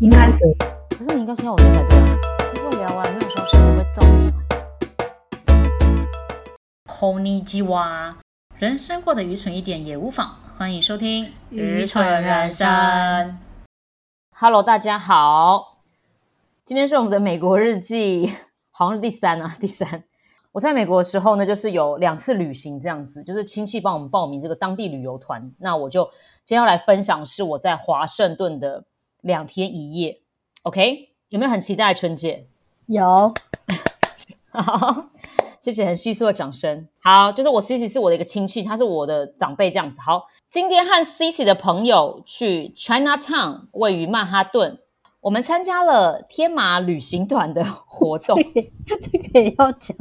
应该可以。可是你应该先要我先才对啊。如果聊完没有消息，我会揍你啊。こんにちは，人生过得愚蠢一点也无妨，欢迎收听《愚蠢人生》。 Hello，大家好，今天是我们的美国日记，好像是第三啊，第三。我在美国的时候呢，就是有两次旅行这样子，就是亲戚帮我们报名这个当地旅游团。那我就今天要来分享是我在华盛顿的 两天一夜。OK，有没有很期待春节？有，好，谢谢很细碎的掌声。好，就是我 Cici 是我的一个亲戚，他是我的长辈这样子。好，今天和 Cici 的朋友去 Chinatown，位于曼哈顿，我们参加了天马旅行团的活动。这个也要讲。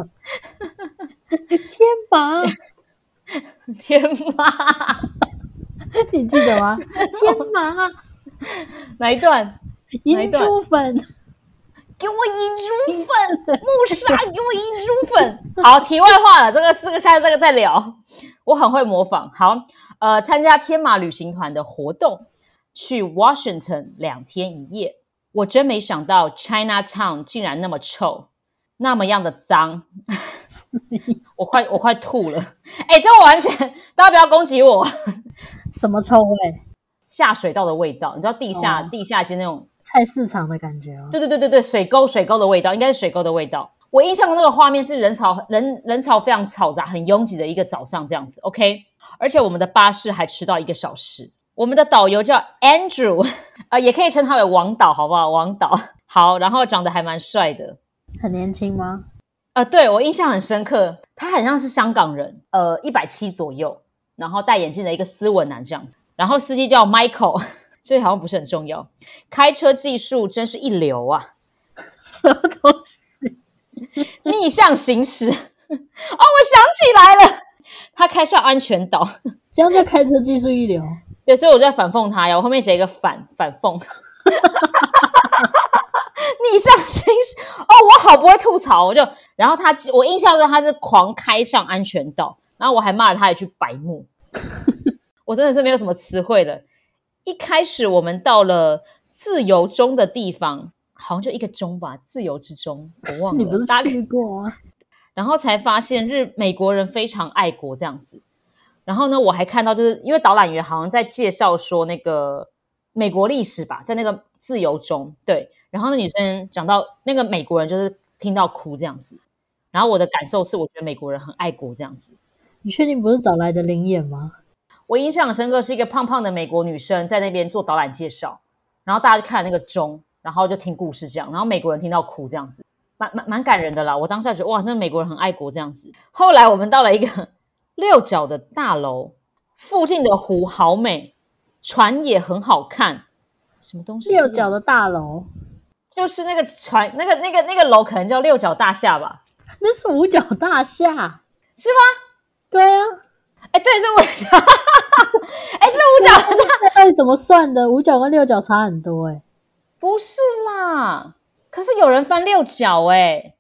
天马，天马 你记得吗？天马，哪一段？银珠粉，给我银珠粉，木沙，给我银珠粉。好，题外话了，这个四个下次这个再聊。我很会模仿。好，呃，参加天马旅行团的活动，去 Washington 两天一夜。我真没想到 Chinatown 竟然那么臭，那么样的脏，我快我快吐了。哎、这我完全，大家不要攻击我。什么臭味？下水道的味道，你知道地下、哦地下街那种菜市场的感觉哦。对对对对对，水沟水沟的味道，应该是水沟的味道。我印象中那个画面是人潮人人潮非常嘈杂、很拥挤的一个早上这样子。OK，而且我们的巴士还迟到一个小时。我们的导游叫 Andrew，呃，也可以称他为王导，好不好？王导，好，然后长得还蛮帅的。很年轻吗？呃，对我印象很深刻，他很像是香港人，呃，一百七左右，然后戴眼镜的一个斯文男这样子。然后司机叫 Michael，这好像不是很重要。开车技术真是一流啊！什么东西？逆向行驶。哦，我想起来了，他开上安全岛。这样叫开车技术一流。对，所以我就在反讽他呀，我后面写一个反反讽。逆向行驶，哦，我好不会吐槽，我就，然后他，我印象中他是狂开上安全岛，然后我还骂了他一句白目，我真的是没有什么词汇了。一开始我们到了自由中的地方，好像就一个钟吧，自由之钟，我忘了。你不是去过吗？然后才发现日美国人非常爱国这样子。然后呢，我还看到就是因为导览员好像在介绍说那个美国历史吧，在那个自由中对。然后那女生讲到那个美国人就是听到哭这样子。然后我的感受是，我觉得美国人很爱国这样子。你确定不是找来的灵眼吗？我印象很深刻是一个胖胖的美国女生在那边做导览介绍，然后大家就看那个钟，然后就听故事这样，然后美国人听到哭这样子，蛮蛮蛮感人的啦。我当下觉得哇，那美国人很爱国这样子。后来我们到了一个 六角的大楼，附近的湖好美，船也很好看。什么东西、啊六角的大楼，就是那个船，那个那个那个楼可能叫六角大厦吧？那是五角大厦。是吗？对啊，哎，对，是五角，哎，是五角大那到底怎么算的？五角跟六角差很多哎、不是啦，可是有人翻六角哎、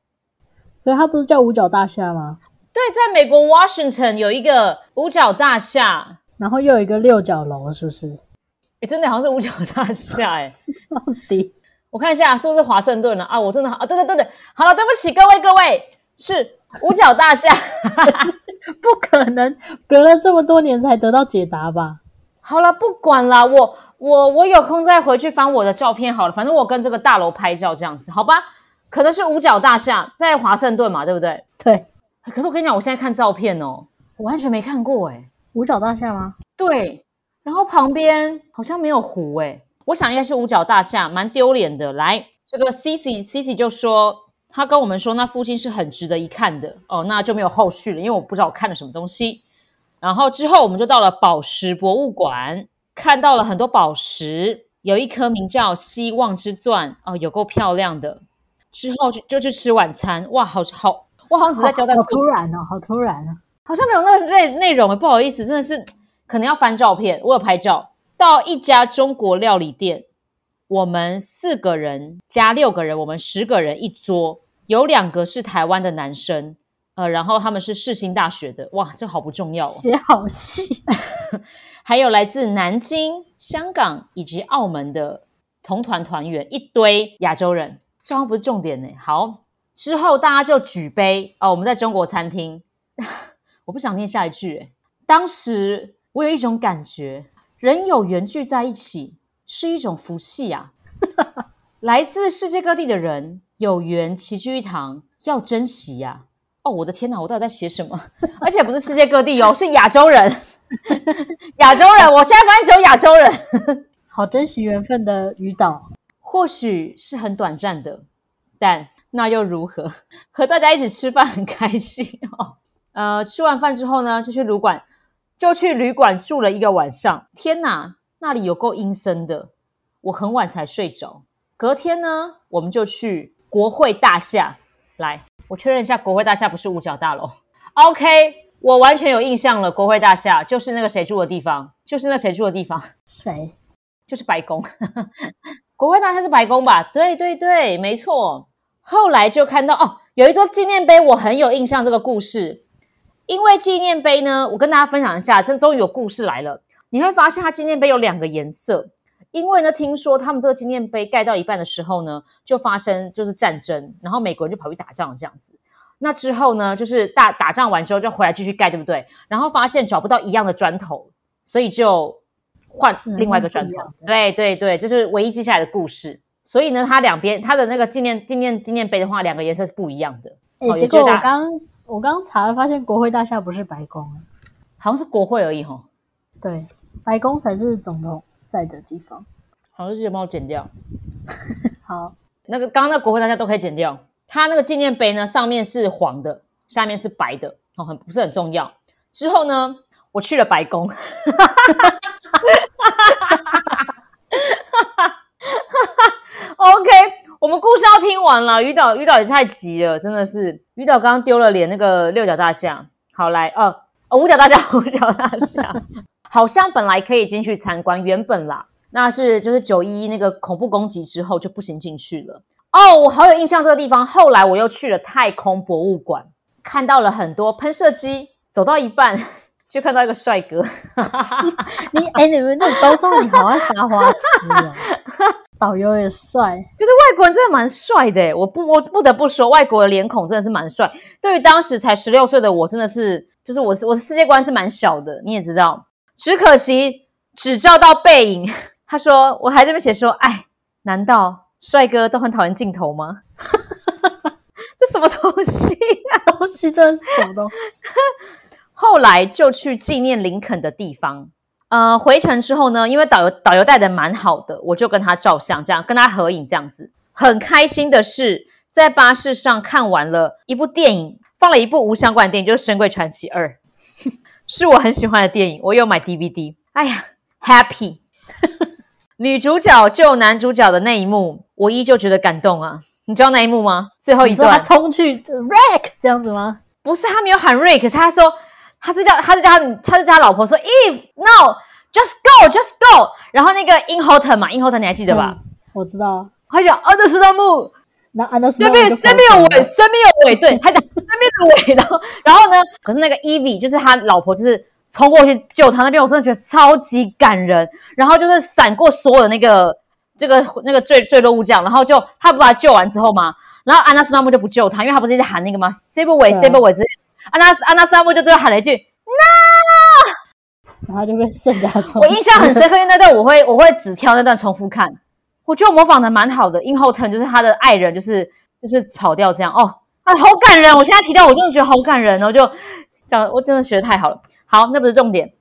可是它不是叫五角大厦吗？对，在美国 Washington 有一个五角大厦，然后又有一个六角楼，是不是？哎，真的好像是五角大厦哎、到底我看一下是不是华盛顿了啊？我真的啊，对对对对，好了，对不起各位各位，是五角大厦。不可能，隔了这么多年才得到解答吧？好了，不管了，我我我有空再回去翻我的照片好了，反正我跟这个大楼拍照这样子，好吧？可能是五角大厦在华盛顿嘛，对不对？对，可是我跟你讲，我现在看照片哦，我完全没看过哎、五角大厦吗？对，然后旁边好像没有湖诶，我想应该是五角大厦，蛮丢脸的。来，这个 Cici Cici 就说，他跟我们说那附近是很值得一看的哦，那就没有后续了，因为我不知道我看了什么东西。然后之后我们就到了宝石博物馆，看到了很多宝石，有一颗名叫希望之钻哦，有够漂亮的。之后就就去吃晚餐，哇，好好，我好像只在交代好突然哦，好突然哦。好像没有那个内内容，不好意思，真的是可能要翻照片。我有拍照，到一家中国料理店，我们四个人加六个人，我们十个人一桌，有两个是台湾的男生，呃，然后他们是世新大学的，哇，这好不重要哦。写好细，还有来自南京、香港以及澳门的同团团员，一堆亚洲人，这好像不是重点呢。好，之后大家就举杯哦，我们在中国餐厅，我不想念下一句诶。当时我有一种感觉，人有缘聚在一起是一种福气啊。来自世界各地的人有缘齐聚一堂，要珍惜呀！哦，我的天哪，我到底在写什么？而且不是世界各地哦，是亚洲人，亚洲人。我现在发现只有亚洲人，好珍惜缘分的余岛，或许是很短暂的，但那又如何？和大家一起吃饭很开心哦。呃，吃完饭之后呢，就去旅馆，就去旅馆住了一个晚上。天哪，那里有够阴森的，我很晚才睡着。隔天呢，我们就去国会大厦。来，我确认一下，国会大厦不是五角大楼。OK，我完全有印象了。国会大厦就是那个谁住的地方，就是那谁住的地方。谁？就是白宫。国会大厦是白宫吧？对对对，没错。后来就看到哦，有一座纪念碑，我很有印象这个故事。因为纪念碑呢，我跟大家分享一下，这终于有故事来了。你会发现，它纪念碑有两个颜色。因为呢，听说他们这个纪念碑盖到一半的时候呢，就发生就是战争，然后美国人就跑去打仗这样子。那之后呢，就是打打仗完之后就回来继续盖，对不对？然后发现找不到一样的砖头，所以就换另外一个砖头。对对对，这是唯一记下来的故事。所以呢，它两边它的那个纪念纪念纪念碑的话，两个颜色是不一样的。哎，结果我刚我刚查了，发现国会大厦不是白宫，好像是国会而已哈。对，白宫才是总统。在的地方，好，记得帮我剪掉。好，那个刚刚那国会大家都可以剪掉。它那个纪念碑呢，上面是黄的，下面是白的，哦，很不是很重要。之后呢，我去了白宫。OK，我们故事要听完了。于导，于导也太急了，真的是。于导刚刚丢了脸，那个六角大象。好来，哦，五角大象，五角大象。好像本来可以进去参观，原本啦，那是就是九一一那个恐怖攻击之后就不行进去了。哦，我好有印象这个地方。后来我又去了太空博物馆，看到了很多喷射机。走到一半 就看到一个帅哥。你哎，你们那高中你好爱撒花痴啊！导游也帅，就是外国人真的蛮帅的。我不，我不得不说，外国的脸孔真的是蛮帅。对于当时才十六岁的我，真的是就是我我的世界观是蛮小的，你也知道。只可惜只照到背影。他说：“我还这边写说，哎，难道帅哥都很讨厌镜头吗？这什么东西啊？东西这是什么东西？” 后来就去纪念林肯的地方。呃，回程之后呢，因为导游导游带的蛮好的，我就跟他照相，这样跟他合影，这样子很开心的是，在巴士上看完了一部电影，放了一部无相关的电影，就是《神鬼传奇二》。是我很喜欢的电影，我有买 DVD。哎呀，Happy！女主角救男主角的那一幕，我依旧觉得感动啊。你知道那一幕吗？最后一段，他冲去 Rick 这样子吗？不是，他没有喊 Rick，可是他说，他是叫，他是叫他，他是叫他老婆说，Eve no，just go，just go。然后那个 In Hotel 嘛，In Hotel 你还记得吧？我知道。他讲 Under t h e。那安德森身边身边有尾，身边有尾，对，他讲身边的尾，然 后然后呢？可是那个 Evie 就是他老婆，就是冲过去救他那边，我真的觉得超级感人。然后就是闪过所有的那个这个那个坠坠落物样，然后就他不把他救完之后嘛，然后安娜斯拉姆就不救他，因为他不是一直喊那个吗？Save away，Save away，之安娜安娜斯拉姆就最后喊了一句 No，然后就被圣家冲。我印象很深刻，因为那段我会我会只挑那段重复看。我觉得我模仿的蛮好的，In Hotel 就是他的爱人，就是就是跑掉这样哦，啊，好感人！我现在提到，我真的觉得好感人哦，就讲我真的学的太好了。好，那不是重点，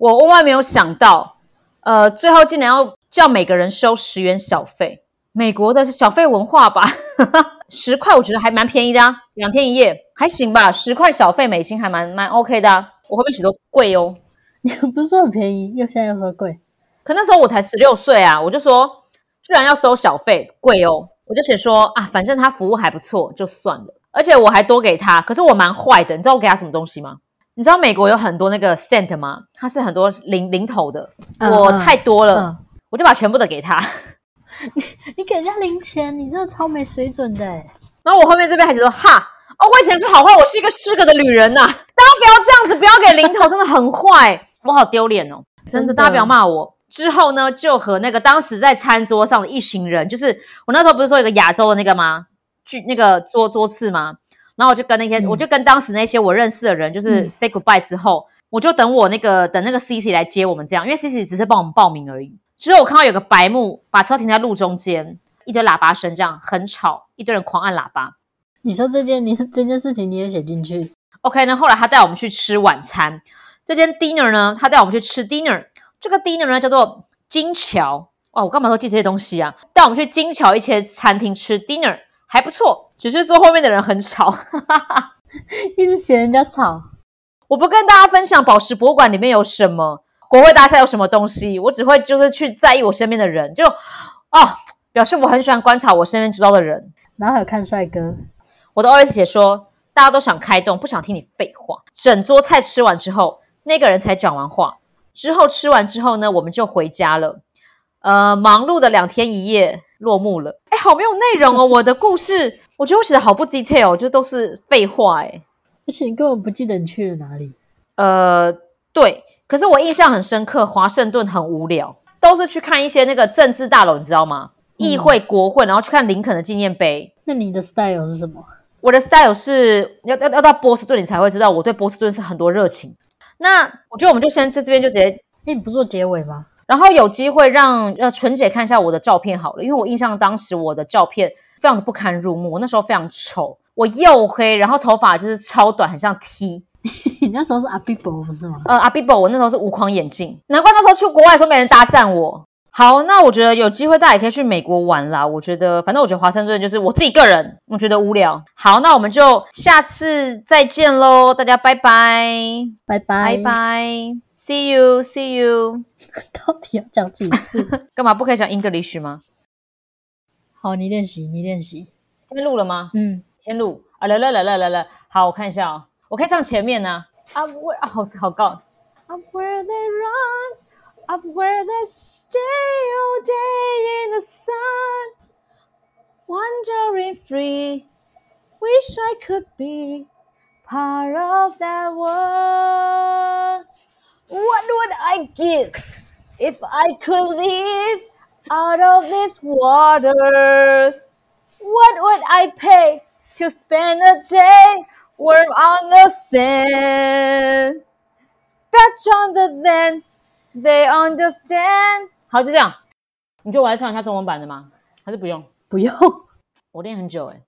我万万没有想到，呃，最后竟然要叫每个人收十元小费，美国的小费文化吧，十块我觉得还蛮便宜的啊，两天一夜还行吧，十块小费美金还蛮蛮 OK 的啊，我会不会写多贵哦？你 不是说很便宜，又现在又说贵？可那时候我才十六岁啊，我就说。居然要收小费，贵哦！我就写说啊，反正他服务还不错，就算了。而且我还多给他，可是我蛮坏的，你知道我给他什么东西吗？你知道美国有很多那个 cent 吗？它是很多零零头的，我太多了，我就把全部的给他。你 你给人家零钱，你真的超没水准的。然后我后面这边还说哈哦，我以前是好坏，我是一个失格的女人呐！大家不要这样子，不要给零头，真的很坏，我好丢脸哦！真的，大家不要骂我。之后呢，就和那个当时在餐桌上的一行人，就是我那时候不是说有个亚洲的那个吗？去那个桌桌次吗？然后我就跟那些，嗯我就跟当时那些我认识的人，就是嗯 say goodbye 之后，我就等我那个等那个 C C 来接我们，这样，因为 C C 只是帮我们报名而已。之后我看到有个白幕把车停在路中间，一堆喇叭声，这样很吵，一堆人狂按喇叭。你说这件，你是这件事情你也写进去，OK 呢，后来他带我们去吃晚餐。这间 dinner 呢，他带我们去吃 dinner。这个 dinner 呢叫做金桥。哇，我干嘛都记这些东西啊？带我们去金桥一些餐厅吃 dinner，还不错。只是坐后面的人很吵。一直嫌人家吵。我不跟大家分享宝石博物馆里面有什么，国会大厦有什么东西，我只会就是去在意我身边的人，就哦，表示我很喜欢观察我身边知道的人。然后还有看帅哥，我的 OS 写说，大家都想开动，不想听你废话。整桌菜吃完之后，那个人才讲完话。之后吃完之后呢，我们就回家了。呃，忙碌的两天一夜落幕了。哎，好没有内容哦！我的故事，我觉得我写的好不 detail，就都是废话。哎，而且你根本不记得你去了哪里。呃，对。可是我印象很深刻，华盛顿很无聊，都是去看一些那个政治大楼，你知道吗？议会、国会，然后去看林肯的纪念碑。那你的 style 是什么？我的 style 是要要要到波士顿，你才会知道我对波士顿是很多热情。那我觉得我们就先在这边就直接，哎，你不做结尾吗？然后有机会让呃纯姐看一下我的照片好了，因为我印象当时我的照片非常的不堪入目，我那时候非常丑，我又黑，然后头发就是超短，很像 T。你那时候是阿比伯不是吗？呃，阿 Bibo，我那时候是无框眼镜，难怪那时候去国外的时候没人搭讪我。好，那我觉得有机会大家也可以去美国玩啦。我觉得，反正我觉得华盛顿就是我自己个人，我觉得无聊。好，那我们就下次再见喽，大家拜拜，拜拜拜拜，see you，see you。到底要讲几次？干嘛不可以讲 English 吗？好，你练习，你练习。先录了吗？嗯，先录啊，来来来来来来，好，我看一下哦，我可以唱前面呢、啊。where 啊，好好高。Up where they run, up where they stay all day in the sun, wandering free. Wish I could be part of that world. What would I give if I could live out of these waters? What would I pay to spend a day warm on the sand? Batch on the land, they understand. 好，就这样。你觉得我来唱一下中文版的吗？还是不用？不用。我练很久哎、